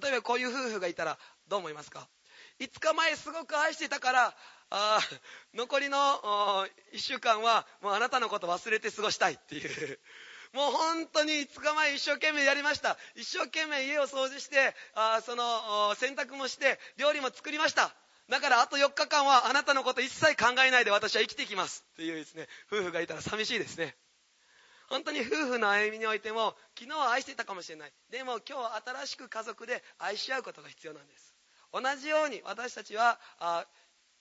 例えばこういう夫婦がいたらどう思いますか？5日前すごく愛していたからあ残りの1週間はもうあなたのこと忘れて過ごしたいっていう。もう本当に5日前一生懸命やりました。一生懸命家を掃除してあその洗濯もして料理も作りました。だからあと4日間はあなたのこと一切考えないで私は生きていきますっていうですね夫婦がいたら寂しいですね。本当に夫婦の歩みにおいても昨日は愛していたかもしれない。でも今日は新しく家族で愛し合うことが必要なんです。同じように私たちはあ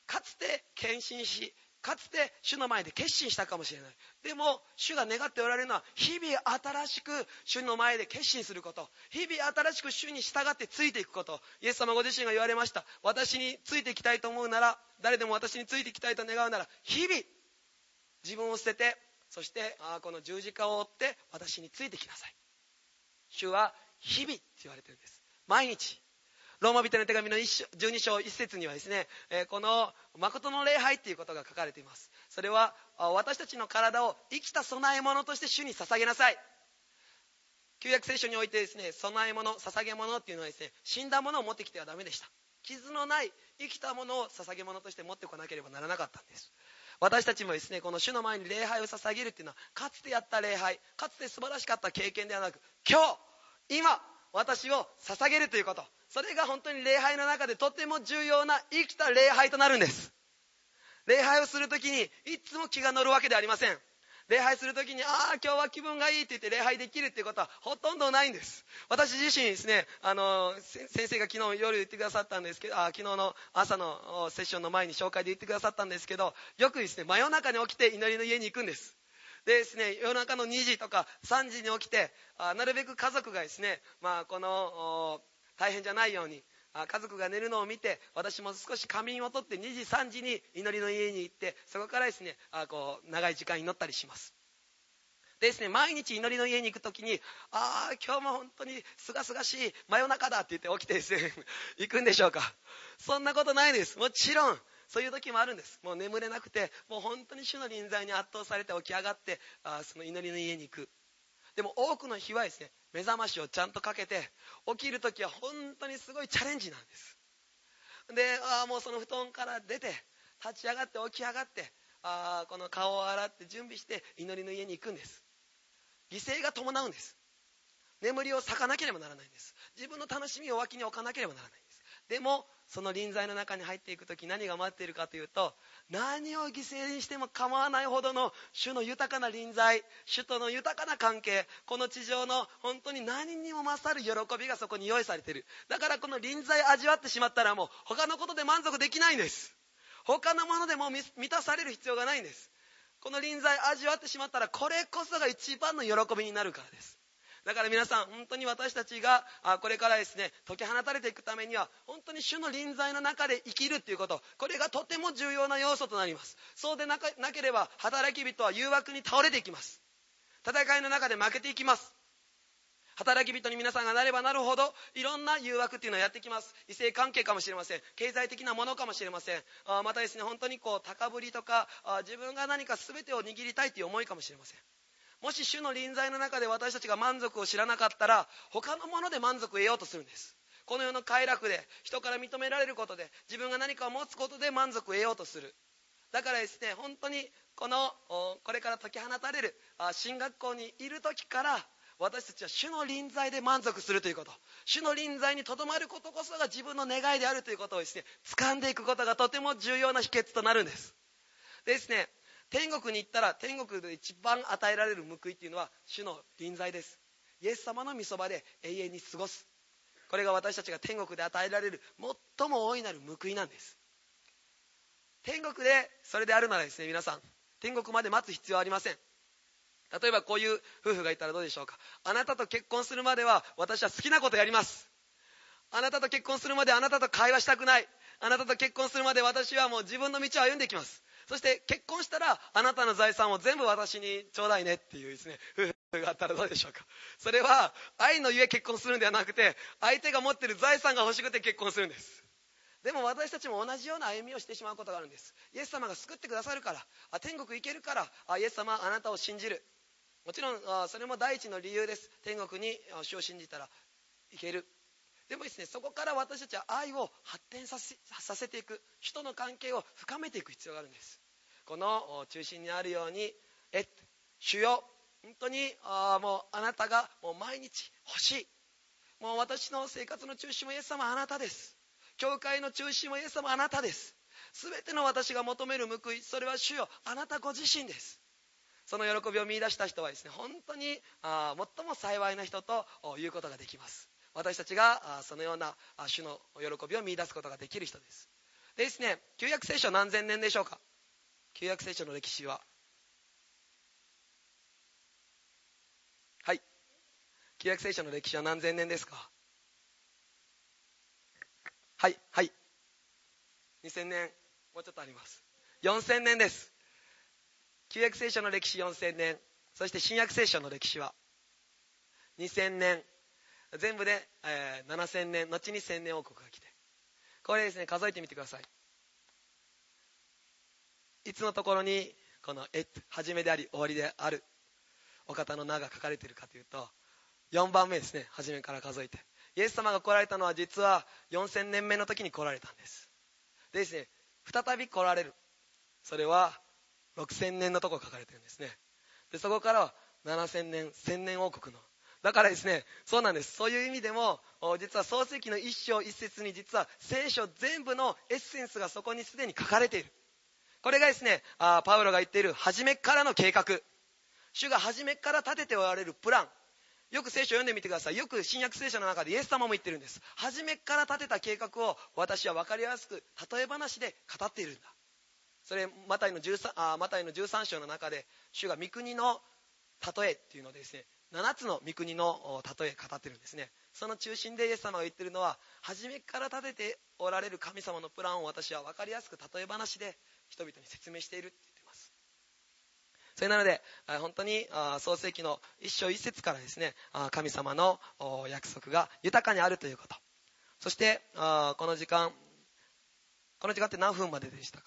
かつて献身しかつて主の前で決心したかもしれない。でも主が願っておられるのは日々新しく主の前で決心すること。日々新しく主に従ってついていくこと。イエス様ご自身が言われました。私についていきたいと思うなら誰でも私についていきたいと願うなら日々自分を捨ててそしてあこの十字架を追って私についてきなさい。主は日々って言われてるんです。毎日ローマ人の手紙の12章1節にはですね、えこの誠の礼拝っていうことが書かれています。それは私たちの体を生きた供え物として主に捧げなさい。旧約聖書においてですね供え物捧げ物っていうのはですね死んだものを持ってきてはダメでした。傷のない生きたものを捧げ物として持ってこなければならなかったんです。私たちもですねこの主の前に礼拝を捧げるっていうのはかつてやった礼拝かつて素晴らしかった経験ではなく今日今私を捧げるということ。それが本当に礼拝の中でとても重要な生きた礼拝となるんです。礼拝をする時にいつも気が乗るわけではありません。礼拝する時にああ今日は気分がいいって言って礼拝できるっていうことはほとんどないんです。私自身ですねあの先生が昨日夜言ってくださったんですけどあ昨日の朝のセッションの前に紹介で言ってくださったんですけどよくですね真夜中に起きて祈りの家に行くんです。でですね夜中の2時とか3時に起きてあなるべく家族がですね、まあ、この大変じゃないように。家族が寝るのを見て私も少し仮眠をとって2時3時に祈りの家に行ってそこからですねあこう長い時間祈ったりします。でですね毎日祈りの家に行く時にああ今日も本当にすがすがしい真夜中だって言って起きてですね 行くんでしょうか。そんなことないです。もちろんそういう時もあるんです。もう眠れなくてもう本当に主の臨在に圧倒されて起き上がってあその祈りの家に行く。でも多くの日はですね目覚ましをちゃんとかけて起きる時は本当にすごいチャレンジなんです。であもうその布団から出て立ち上がって起き上がってあこの顔を洗って準備して祈りの家に行くんです。犠牲が伴うんです。眠りを咲かなければならないんです。自分の楽しみを脇に置かなければならない。でもその臨在の中に入っていく時何が待っているかというと何を犠牲にしても構わないほどの主の豊かな臨在主との豊かな関係この地上の本当に何にも勝る喜びがそこに用意されている。だからこの臨在味わってしまったらもう他のことで満足できないんです。他のものでも満たされる必要がないんです。この臨在味わってしまったらこれこそが一番の喜びになるからです。だから皆さん本当に私たちがこれからですね解き放たれていくためには本当に主の臨在の中で生きるっていうこと。これがとても重要な要素となります。そうでなければ働き人は誘惑に倒れていきます。戦いの中で負けていきます。働き人に皆さんがなればなるほどいろんな誘惑っていうのはやってきます。異性関係かもしれません。経済的なものかもしれません。あまたですね本当にこう高ぶりとか自分が何か全てを握りたいという思いかもしれません。もし主の臨在の中で私たちが満足を知らなかったら他のもので満足を得ようとするんです。この世の快楽で人から認められることで自分が何かを持つことで満足を得ようとする。だからですね本当にこのこれから解き放たれる進学校にいる時から私たちは主の臨在で満足するということ。主の臨在にとどまることこそが自分の願いであるということをですね掴んでいくことがとても重要な秘訣となるんです。でですね天国に行ったら天国で一番与えられる報いっていうのは主の臨在です。イエス様の御そばで永遠に過ごす。これが私たちが天国で与えられる最も大いなる報いなんです。天国でそれであるならですね皆さん天国まで待つ必要はありません。例えばこういう夫婦がいたらどうでしょうか。あなたと結婚するまでは私は好きなことやります。あなたと結婚するまであなたと会話したくない。あなたと結婚するまで私はもう自分の道を歩んでいきます。そして結婚したらあなたの財産を全部私にちょうだいねっていうですね夫婦があったらどうでしょうか。それは愛のゆえ結婚するんではなくて相手が持ってる財産が欲しくて結婚するんです。でも私たちも同じような歩みをしてしまうことがあるんです。イエス様が救ってくださるからあ天国行けるからあイエス様あなたを信じる。もちろんあそれも第一の理由です。天国に主を信じたら行ける。でもですねそこから私たちは愛を発展させさせていく人の関係を深めていく必要があるんです。この中心にあるようにえ主よ本当にあもうあなたがもう毎日欲しい。もう私の生活の中心もイエス様あなたです。教会の中心もイエス様あなたです。全ての私が求める報いそれは主よあなたご自身です。その喜びを見いだした人はですね本当にあ最も幸いな人ということができます。私たちがそのような主の喜びを見いだすことができる人です。でですね旧約聖書何千年でしょうか？旧約聖書の歴史は。はい。旧約聖書の歴史は何千年ですか？はいはい。2000年もうちょっとあります。4000年です。旧約聖書の歴史4000年。そして新約聖書の歴史は。2000年。全部で、えー、7000年。後に1000年王国が来て。これですね数えてみてください。いつのところにこの「え」始めであり終わりであるお方の名が書かれているかというと4番目ですね初めから数えて。イエス様が来られたのは実は4000年目の時に来られたんです。でですね再び来られる。それは6000年のとこ書かれてるんですね。でそこからは7000年1000年王国の。だからですねそうなんです。そういう意味でも実は創世記の一章一節に実は聖書全部のエッセンスがそこにすでに書かれている。これがですねあパウロが言っている初めからの計画。主が初めから立てておられるプラン。よく聖書を読んでみてください。よく新約聖書の中でイエス様も言ってるんです。初めから立てた計画を私は分かりやすく例え話で語っているんだ。それマタイの 13, あマタイの13章の中で主が御国の例えっていうのでですね7つの御国の例え語ってるんですね。その中心でイエス様が言ってるのは初めから立てておられる神様のプランを私は分かりやすく例え話で人々に説明しているって言ってます。それなので本当に創世記の一章一節からですね神様の約束が豊かにあるということ。そしてこの時間この時間って何分まででしたか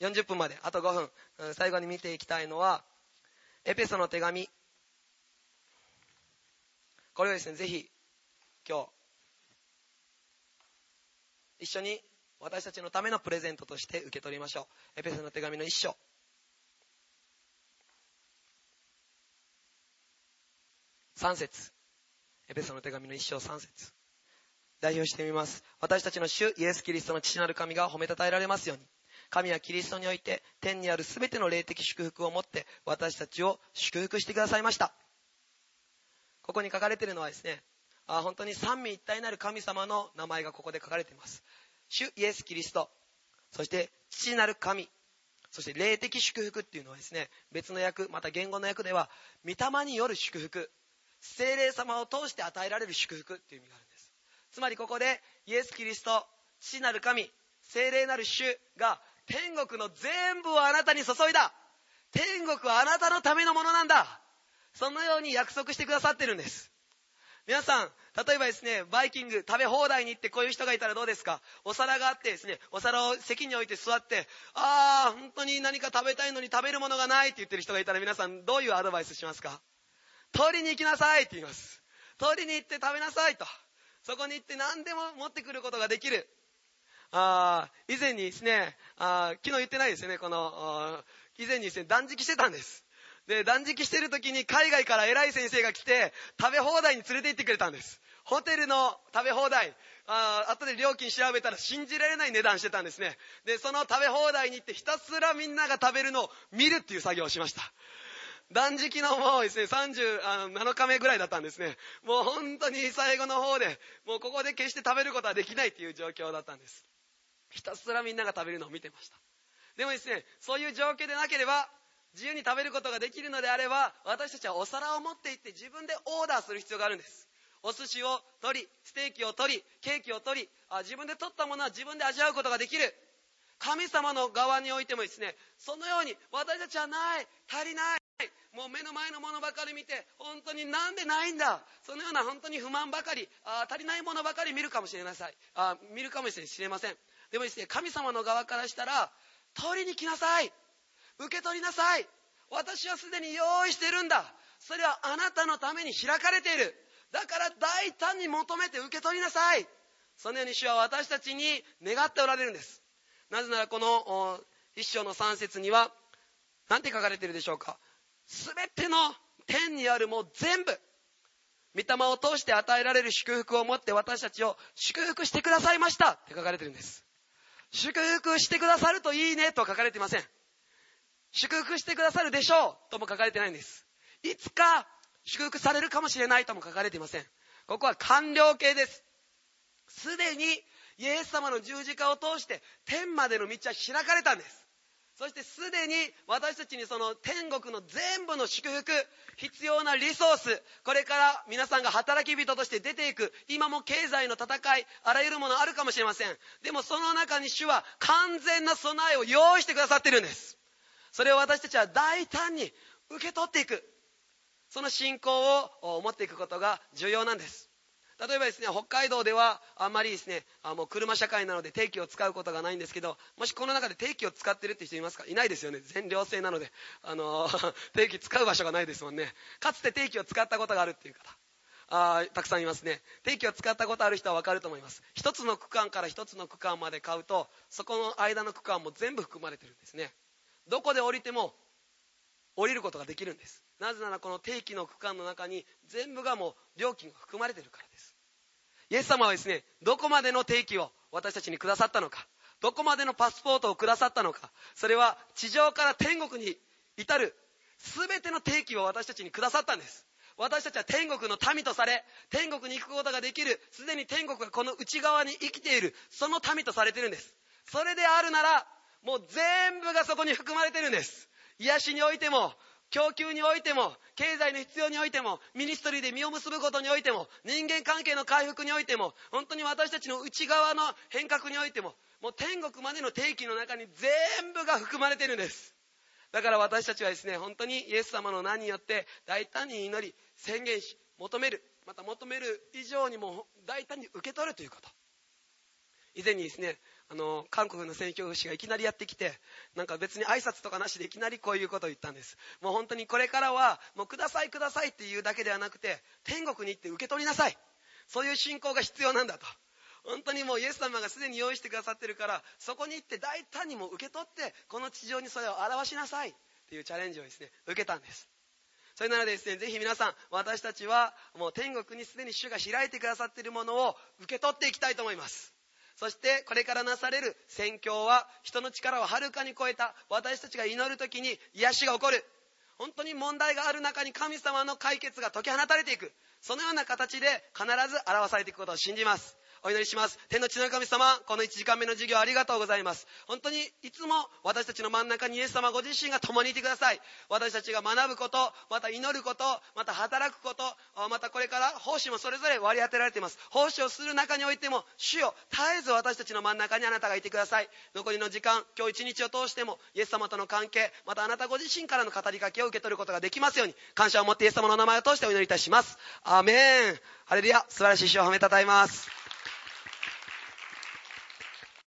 ？40分まで。あと5分。最後に見ていきたいのはエペソの手紙。これをですねぜひ今日一緒に私たちのためのプレゼントとして受け取りましょう。エペソの手紙の一章。3節。エペソの手紙の一章3節。代表してみます。私たちの主イエス・キリストの父なる神が褒めたたえられますように。神はキリストにおいて天にある全ての霊的祝福をもって私たちを祝福してくださいました。ここに書かれているのはですねあ本当に三位一体なる神様の名前がここで書かれています。主イエス・キリストそして父なる神そして霊的祝福っていうのはですね別の訳また言語の訳では御霊による祝福精霊様を通して与えられる祝福っていう意味があるんです。つまりここでイエス・キリスト父なる神精霊なる主が天国の全部をあなたに注いだ。天国はあなたのためのものなんだ。そのように約束してくださってるんです。皆さん例えばですねバイキング食べ放題に行ってこういう人がいたらどうですか？お皿があってですねお皿を席に置いて座ってああ本当に何か食べたいのに食べるものがないって言ってる人がいたら皆さんどういうアドバイスしますか？取りに行きなさいって言います。取りに行って食べなさいと。そこに行って何でも持ってくることができる。あ以前にですねあ昨日言ってないですよねこの以前にですね断食してたんです。で断食してる時に海外から偉い先生が来て食べ放題に連れて行ってくれたんです。ホテルの食べ放題。あ後で料金調べたら信じられない値段してたんですね。でその食べ放題に行ってひたすらみんなが食べるのを見るっていう作業をしました。断食のもうですね37日目ぐらいだったんですね。もう本当に最後の方でもうここで決して食べることはできないっていう状況だったんです。ひたすらみんなが食べるのを見てました。でもですねそういう状況でなければ自由に食べることができるのであれば私たちはお皿を持って行って自分でオーダーする必要があるんです。お寿司を取りステーキを取りケーキを取りあ自分で取ったものは自分で味わうことができる。神様の側においてもですねそのように私たちはない足りないもう目の前のものばかり見て本当になんでないんだそのような本当に不満ばかりあ足りないものばかり見るかもしれない。あ見るかもしれません。でもですね神様の側からしたら取りに来なさい。受け取りなさい。私はすでに用意してるんだ。それはあなたのために開かれている。だから大胆に求めて受け取りなさい。そのように主は私たちに願っておられるんです。なぜならこの一章の3節には何て書かれているでしょうか。全ての天にあるもう全部御霊を通して与えられる祝福を持って私たちを祝福してくださいました。って書かれてるんです。祝福してくださるといいねと書かれていません。祝福してくださるでしょうとも書かれてないんです。いつか祝福されるかもしれないとも書かれていません。ここは完了形です。すでにイエス様の十字架を通して天までの道は開かれたんですそしてすでに私たちにその天国の全部の祝福必要なリソースこれから皆さんが働き人として出ていく今も経済の戦いあらゆるものあるかもしれませんでもその中に主は完全な備えを用意してくださってるんですそれを私たちは大胆に受け取っていく。その信仰を持っていくことが重要なんです。例えばですね北海道ではあんまりですねあもう車社会なので定期を使うことがないんですけどもしこの中で定期を使ってるって人いますか？いないですよね。全寮制なので、あのー、定期使う場所がないですもんね。かつて定期を使ったことがあるっていう方あたくさんいますね。定期を使ったことある人は分かると思います。一つの区間から一つの区間まで買うとそこの間の区間も全部含まれてるんですね。どこで降りても降りることができるんです。なぜならこの定期の区間の中に全部がもう料金が含まれてるからです。イエス様はですねどこまでの定期を私たちにくださったのかどこまでのパスポートをくださったのかそれは地上から天国に至る全ての定期を私たちにくださったんです。私たちは天国の民とされ天国に行くことができるすでに天国がこの内側に生きているその民とされてるんです。それであるならもう全部がそこに含まれてるんです。癒しにおいても供給においても経済の必要においてもミニストリーで実を結ぶことにおいても人間関係の回復においても本当に私たちの内側の変革においてももう天国までの定期の中に全部が含まれてるんです。だから私たちはですね本当にイエス様の名によって大胆に祈り宣言し求めるまた求める以上にも大胆に受け取るということ。以前にですねあの韓国の宣教師がいきなりやってきてなんか別に挨拶とかなしでいきなりこういうことを言ったんです。もう本当にこれからはもうくださいくださいっていうだけではなくて天国に行って受け取りなさい。そういう信仰が必要なんだと。本当にもうイエス様がすでに用意してくださってるからそこに行って大胆にも受け取ってこの地上にそれを表しなさい。っていうチャレンジをですね受けたんです。それならですねぜひ皆さん私たちはもう天国にすでに主が開いてくださっているものを受け取っていきたいと思います。そしてこれからなされる宣教は人の力をはるかに超えた私たちが祈る時に癒しが起こる。本当に問題がある中に神様の解決が解き放たれていく。そのような形で必ず表されていくことを信じます。お祈りします。天の地の神様この1時間目の授業ありがとうございます。本当にいつも私たちの真ん中にイエス様ご自身が共にいてください。私たちが学ぶことまた祈ることまた働くことまたこれから奉仕もそれぞれ割り当てられています。奉仕をする中においても主よ絶えず私たちの真ん中にあなたがいてください。残りの時間今日一日を通してもイエス様との関係またあなたご自身からの語りかけを受け取ることができますように感謝を持ってイエス様の名前を通してお祈りいたします。アメン。ハレルヤ。素晴らしい主を褒めたたえます。